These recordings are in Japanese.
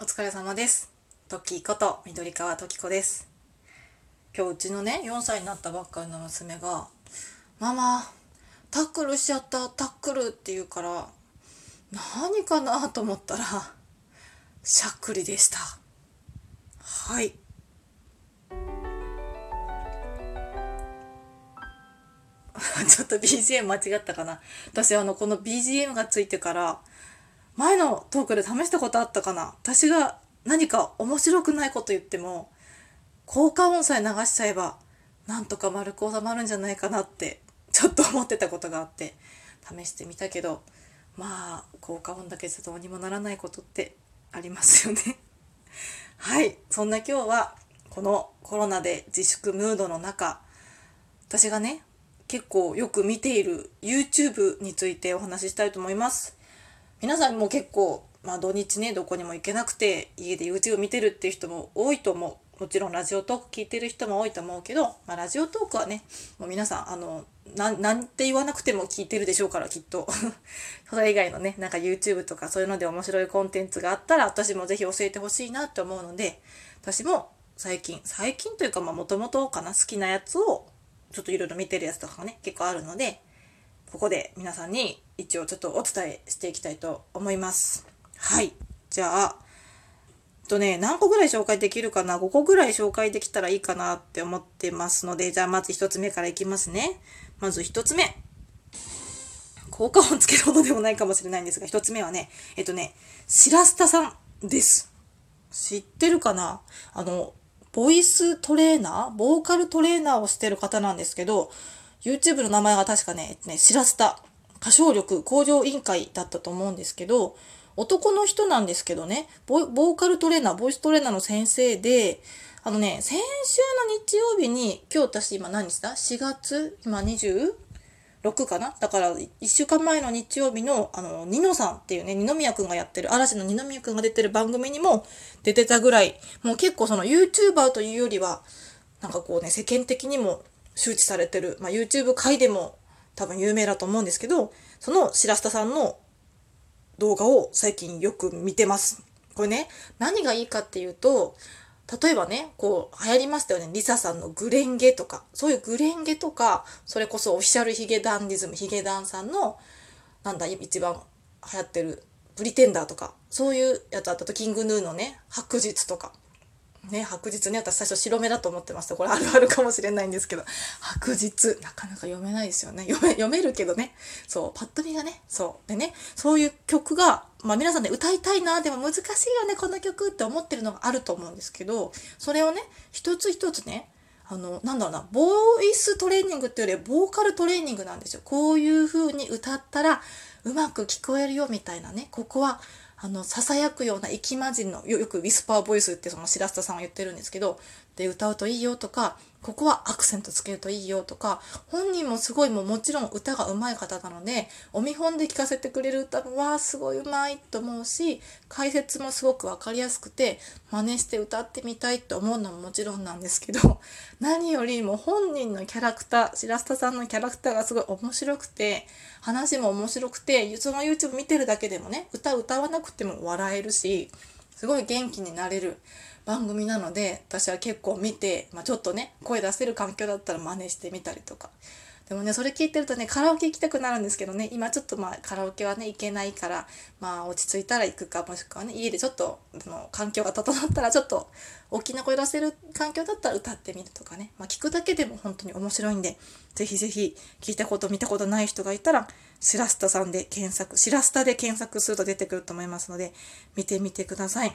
お疲れ様です。トッキーこと緑川トキコです。今日うちのね、4歳になったばっかりの娘が、ママ、タックルしちゃった、タックルって言うから、何かなと思ったら、しゃっくりでした。はい。ちょっと BGM 間違ったかな。私あの、この BGM がついてから、前のトークで試したことあったかな？私が何か面白くないこと言っても効果音さえ流しちゃえばなんとか丸く収まるんじゃないかなってちょっと思ってたことがあって試してみたけどまあ効果音だけじゃどうにもならないことってありますよね。はい。そんな今日はこのコロナで自粛ムードの中私がね結構よく見ている YouTube についてお話ししたいと思います。皆さんも結構、まあ、土日ねどこにも行けなくて家で YouTube 見てるっていう人も多いと思う。もちろんラジオトーク聞いてる人も多いと思うけど、まあ、ラジオトークはねもう皆さんあのなんて言わなくても聞いてるでしょうからきっと。それ以外のねなんか YouTube とかそういうので面白いコンテンツがあったら私もぜひ教えてほしいなと思うので私も最近最近というかもともとかな好きなやつをちょっといろいろ見てるやつとかがね結構あるのでここで皆さんに一応ちょっとお伝えしていきたいと思います。はい。じゃあ、えっとね、何個ぐらい紹介できるかな ?5 個ぐらい紹介できたらいいかなって思ってますので、じゃあまず1つ目からいきますね。まず1つ目。効果音つけるほどでもないかもしれないんですが、1つ目はね、えっとね、白スタさんです。知ってるかな？あの、ボイストレーナー？ボーカルトレーナーをしてる方なんですけど、YouTube の名前が確かね、えっとね、シラスタ、歌唱力向上委員会だったと思うんですけど、男の人なんですけどね、ボーカルトレーナー、ボイストレーナーの先生で、あのね、先週の日曜日に、今日私今何日だ ?4 月？今 26? かな？だから1週間前の日曜日のあのニノさんっていうね二宮くんがやってる嵐の二宮くんが出てる番組にも出てたぐらいもう結構その YouTuber というよりはなんかこうね世間的にも周知されてる、まあ、YouTube 界でも多分有名だと思うんですけどその白下さんの動画を最近よく見てます。これね何がいいかっていうと例えばねこう流行りましたよね。リサさんのグレンゲとか。そういうグレンゲとかそれこそオフィシャルヒゲダンディズムヒゲダンさんのなんだ一番流行ってるプリテンダーとか。そういうやつあったとキングヌーのね白日とか。ね、白日ね、私最初白目だと思ってました。これあるあるかもしれないんですけど、白日、なかなか読めないですよね。読め、読めるけどね。そう、パッと見がね、そう。でね、そういう曲が、まあ皆さんね、歌いたいな、でも難しいよね、この曲って思ってるのがあると思うんですけど、それをね、一つ一つね、あの、なんだろうな、ボーイストレーニングっていうよりは、ボーカルトレーニングなんですよ。こういう風に歌ったら、うまく聞こえるよ、みたいなね。ここは、あの、囁くような息混じりの、よくウィスパーボイスってその白下さんは言ってるんですけど、で、歌うといいよとか、ここはアクセントつけるといいよとか、本人もすごいもうもちろん歌が上手い方なので、お見本で聴かせてくれる歌も、わあ、すごい上手いと思うし、解説もすごくわかりやすくて、真似して歌ってみたいと思うのももちろんなんですけど、何よりも本人のキャラクター、白下さんのキャラクターがすごい面白くて、話も面白くて、その YouTube 見てるだけでもね、歌歌わなくても笑えるし、すごい元気になれる番組なので、私は結構見て、まあ、ちょっとね、声出せる環境だったら真似してみたりとか。でもね、それ聞いてるとね、カラオケ行きたくなるんですけどね、今ちょっとまあカラオケはね、行けないから、まあ落ち着いたら行くか、もしくはね、家でちょっと、その環境が整ったらちょっと大きな声出せる環境だったら歌ってみるとかね、まあ聞くだけでも本当に面白いんで、ぜひぜひ聞いたこと見たことない人がいたら、シラスタさんで検索、シラスタで検索すると出てくると思いますので、見てみてください。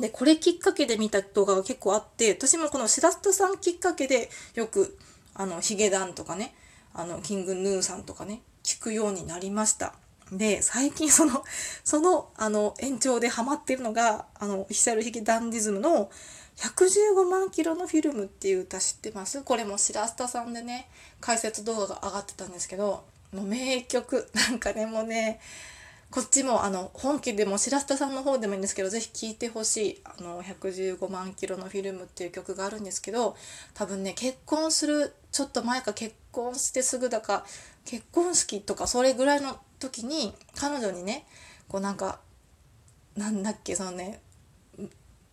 で、これきっかけで見た動画が結構あって、私もこのシラスタさんきっかけでよく、あの、ヒゲダンとかね、あの、キングヌーさんとかね、聞くようになりました。で、最近その、その、あの、延長でハマってるのが、あの、オフィシャルヒゲダンディズムの115万キロのフィルムっていう歌知ってます？これもシラスタさんでね、解説動画が上がってたんですけど、もう名曲。なんかね、もうね、こっちもあの本家でも白下さんの方でもいいんですけどぜひ聴いてほしいあの115万キロのフィルムっていう曲があるんですけど多分ね結婚するちょっと前か結婚してすぐだか結婚式とかそれぐらいの時に彼女にねこうなんかなんだっけそのね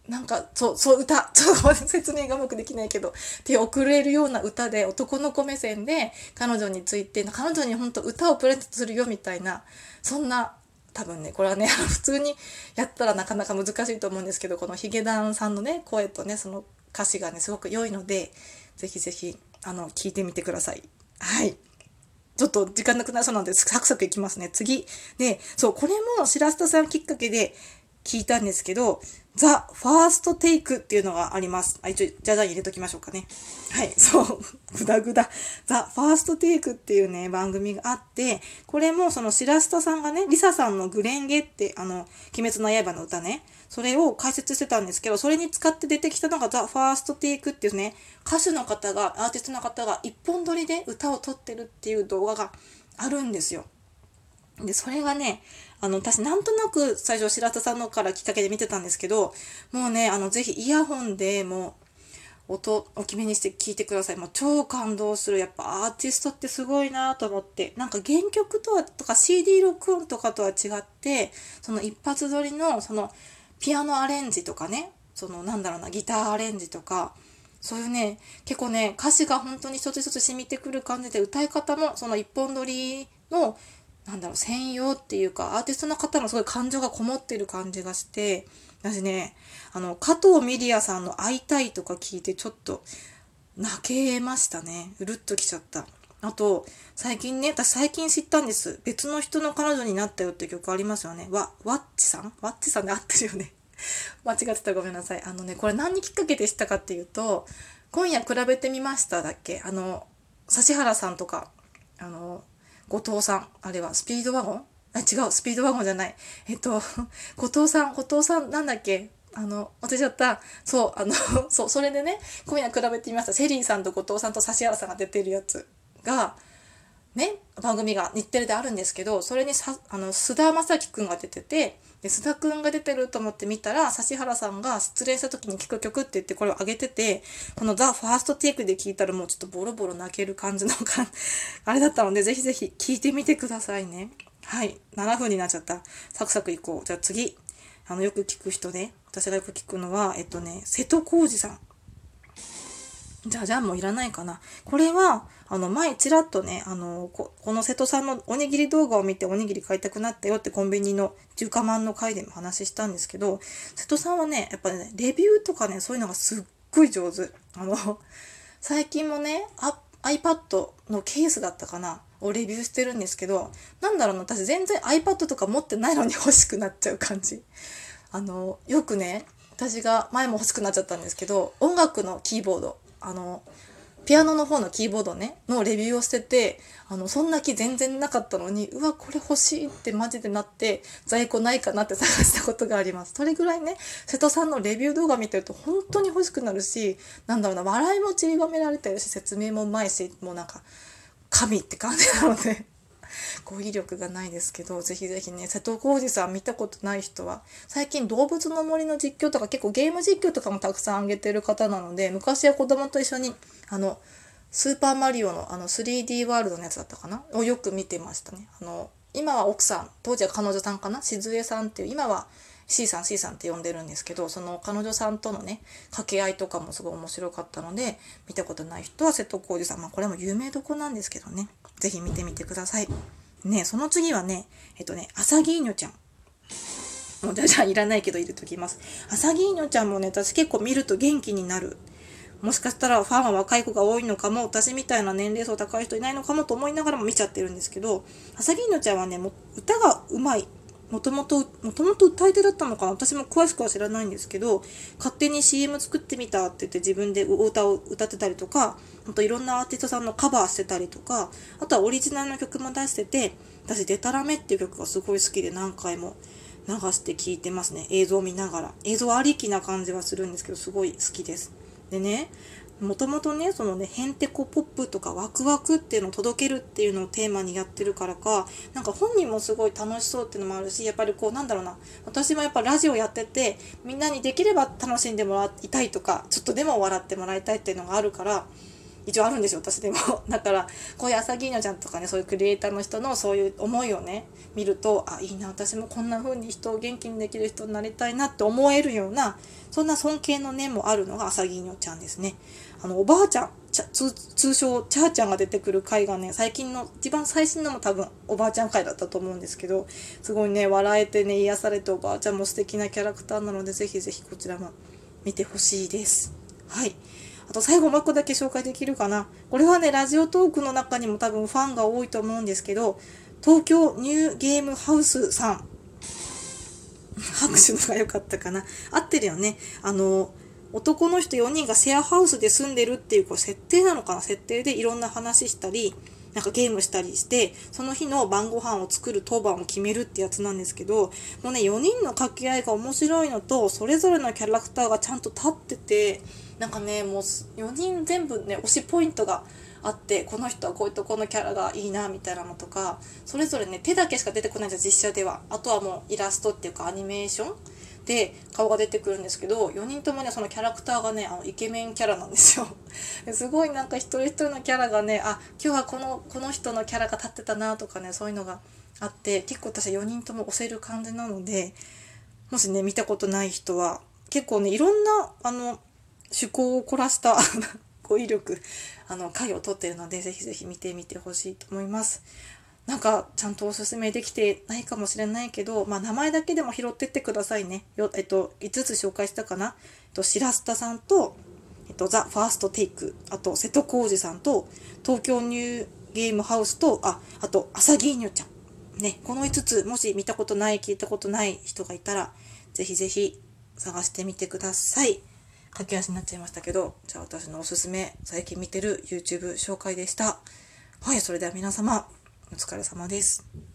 なんかそうそう歌 ちょっと説明がうまくできないけど手を送れるような歌で男の子目線で彼女について彼女に本当歌をプレゼントするよみたいなそんな多分ねこれはね 普通にやったらなかなか難しいと思うんですけどこのヒゲダンさんのね声とねその歌詞がねすごく良いのでぜひぜひあの聞いてみてください。はいちょっと時間なくなりそうなので、サクサクいきますね。次。で、そう、これも白スタさんきっかけで聞いたんですけど、ザ・ファーストテイクっていうのがあります。あ、一応、じゃじゃ入れときましょうかね。はい、そう、ぐだぐだ。ザ・ファーストテイクっていうね、番組があって、これもその白スタさんがね、リサさんのグレンゲって、あの、鬼滅の刃の歌ね、それを解説してたんですけど、それに使って出てきたのがザ・ファーストテイクっていうね、歌手の方が、アーティストの方が一本撮りで歌を撮ってるっていう動画があるんですよ。で、それがね、あの、私なんとなく最初白田さんのからきっかけで見てたんですけど、もうね、あの、ぜひイヤホンでもう、音、大きめにして聞いてください。もう超感動する。やっぱアーティストってすごいなと思って。なんか原曲とは、とか CD 録音とかとは違って、その一発撮りの、その、ピアノアレンジとかね、その、なんだろうな、ギターアレンジとか、そういうね、結構ね、歌詞が本当に一つ一つ染みてくる感じで、歌い方もその一本撮りのなんだろう、専用っていうか、アーティストの方のすごい感情がこもってる感じがして、私ね、あの、加藤ミリアさんの会いたいとか聞いてちょっと泣けましたね。うるっときちゃった。あと、最近ね、私最近知ったんです。別の人の彼女になったよって曲ありますよね。わ、ワッチさん？ワッチさんで合ってるよね。間違ってたらごめんなさい。あのね、これ何にきっかけで知ったかっていうと、今夜比べてみましただっけ？あの、指原さんとか、あの、後藤さん。あれはスピードワゴン？あ、違う、スピードワゴンじゃない。えっと、後藤さん、後藤さん、なんだっけ？あの、忘れちゃった。そう、あの、そう、それでね、今夜比べてみました。セリーさんと後藤さんと指原さんが出てるやつが、ね、番組が日テレであるんですけど、それにさ、あの、須田正樹くんが出てて、で、須田くんが出てると思って見たら、指原さんが失恋した時に聴く曲って言ってこれを上げてて、このザ・ファーストテイクで聴いたらもうちょっとボロボロ泣ける感じのか、あれだったので、ぜひぜひ聴いてみてくださいね。はい。7分になっちゃった。サクサクいこう。じゃあ次。あの、よく聞く人ね。私がよく聞くのは、えっとね、瀬戸康史さん。じゃ、じゃあもいらないかな。これは、あの、前ちらっとね、あの、ここの瀬戸さんのおにぎり動画を見ておにぎり買いたくなったよってコンビニの中華まんの回でも話したんですけど、瀬戸さんはね、やっぱね、レビューとかね、そういうのがすっごい上手。あの、最近もね、iPad のケースだったかなをレビューしてるんですけど、なんだろうな、私全然 iPad とか持ってないのに欲しくなっちゃう感じ。あの、よくね、私が前も欲しくなっちゃったんですけど、音楽のキーボード、あのピアノの方のキーボードねのレビューをしててあのそんな気全然なかったのにうわこれ欲しいってマジでなって在庫ないかなって探したことがあります。それぐらいね瀬戸さんのレビュー動画見てると本当に欲しくなるしなんだろうな笑いも散りばめられてるし説明もうまいしもうなんか神って感じなので。語彙力がないですけど、ぜひぜひね、瀬戸康史さん見たことない人は、最近動物の森の実況とか結構ゲーム実況とかもたくさん上げてる方なので、昔は子供と一緒に、あの、スーパーマリオのあの 3D ワールドのやつだったかなをよく見てましたね。あの、今は奥さん、当時は彼女さんかな静江さんっていう、今は C さん C さんって呼んでるんですけどその彼女さんとのね掛け合いとかもすごい面白かったので見たことない人は瀬戸康史さん。まあこれも有名どこなんですけどね。是非見てみてください。ねその次はねえっとねアサギーニョちゃん。もうじゃじゃいらないけど入れときます。アサギーニョちゃんもね私結構見ると元気になる。もしかしたらファンは若い子が多いのかも、私みたいな年齢層高い人いないのかもと思いながらも見ちゃってるんですけど、アサギーニョちゃんはね、もう歌がうまい。もともと、もともと歌い手だったのかな？私も詳しくは知らないんですけど、勝手に CM 作ってみたって言って自分でお歌を歌ってたりとか、あといろんなアーティストさんのカバーしてたりとか、あとはオリジナルの曲も出してて、私、デタラメっていう曲がすごい好きで何回も流して聴いてますね。映像を見ながら。映像ありきな感じはするんですけど、すごい好きです。でね、もともとね、そのね、へんてこポップとかワクワクっていうのを届けるっていうのをテーマにやってるからか、なんか本人もすごい楽しそうっていうのもあるし、やっぱりこうなんだろうな、私もやっぱラジオやってて、みんなにできれば楽しんでもらいたいとか、ちょっとでも笑ってもらいたいっていうのがあるから、一応あるんですよ私でも。だからこういう朝ギーニョちゃんとかねそういうクリエイターの人のそういう思いをね見るとあいいな私もこんな風に人を元気にできる人になりたいなって思えるようなそんな尊敬の念もあるのが朝ギーニョちゃんですね。あのおばあちゃん通称チャーちゃんが出てくる回がね最近の一番最新のも多分おばあちゃん回だったと思うんですけどすごいね笑えてね癒されておばあちゃんも素敵なキャラクターなのでぜひぜひこちらも見てほしいです。はい。あと最後もう一個だけ紹介できるかな。これはねラジオトークの中にも多分ファンが多いと思うんですけど東京ニューゲームハウスさん。拍手のが良かったかな。合ってるよね。あの男の人4人がシェアハウスで住んでるっていうこう設定なのかな。設定でいろんな話したりなんかゲームしたりしてその日の晩ご飯を作る当番を決めるってやつなんですけどもうね4人の掛け合いが面白いのとそれぞれのキャラクターがちゃんと立っててなんかねもう4人全部ね推しポイントがあってこの人はこういうとこのキャラがいいなみたいなのとかそれぞれね手だけしか出てこないんです実写では。あとはもうイラストっていうかアニメーションで顔が出てくるんですけど4人ともねそのキャラクターがねあのイケメンキャラなんですよ。すごいなんか一人一人のキャラがねあ今日はこのこの人のキャラが立ってたなとかねそういうのがあって結構私4人とも押せる感じなのでもしね見たことない人は結構ねいろんなあの趣向を凝らした 語彙力あの回を取ってるのでぜひぜひ見てみてほしいと思います。なんかちゃんとおすすめできてないかもしれないけど、まあ、名前だけでも拾ってってくださいね。よえっと、5つ紹介したかな？えっと、白スさんと、えっと、ザ・ファーストテイク、あと、瀬戸康史さんと、東京ニューゲームハウスと、あ、あと、アサギーニョちゃん。ね、この5つ、もし見たことない、聞いたことない人がいたら、ぜひぜひ探してみてください。駆け足になっちゃいましたけど、じゃあ私のおすすめ、最近見てる YouTube 紹介でした。はい、それでは皆様、お疲れ様です。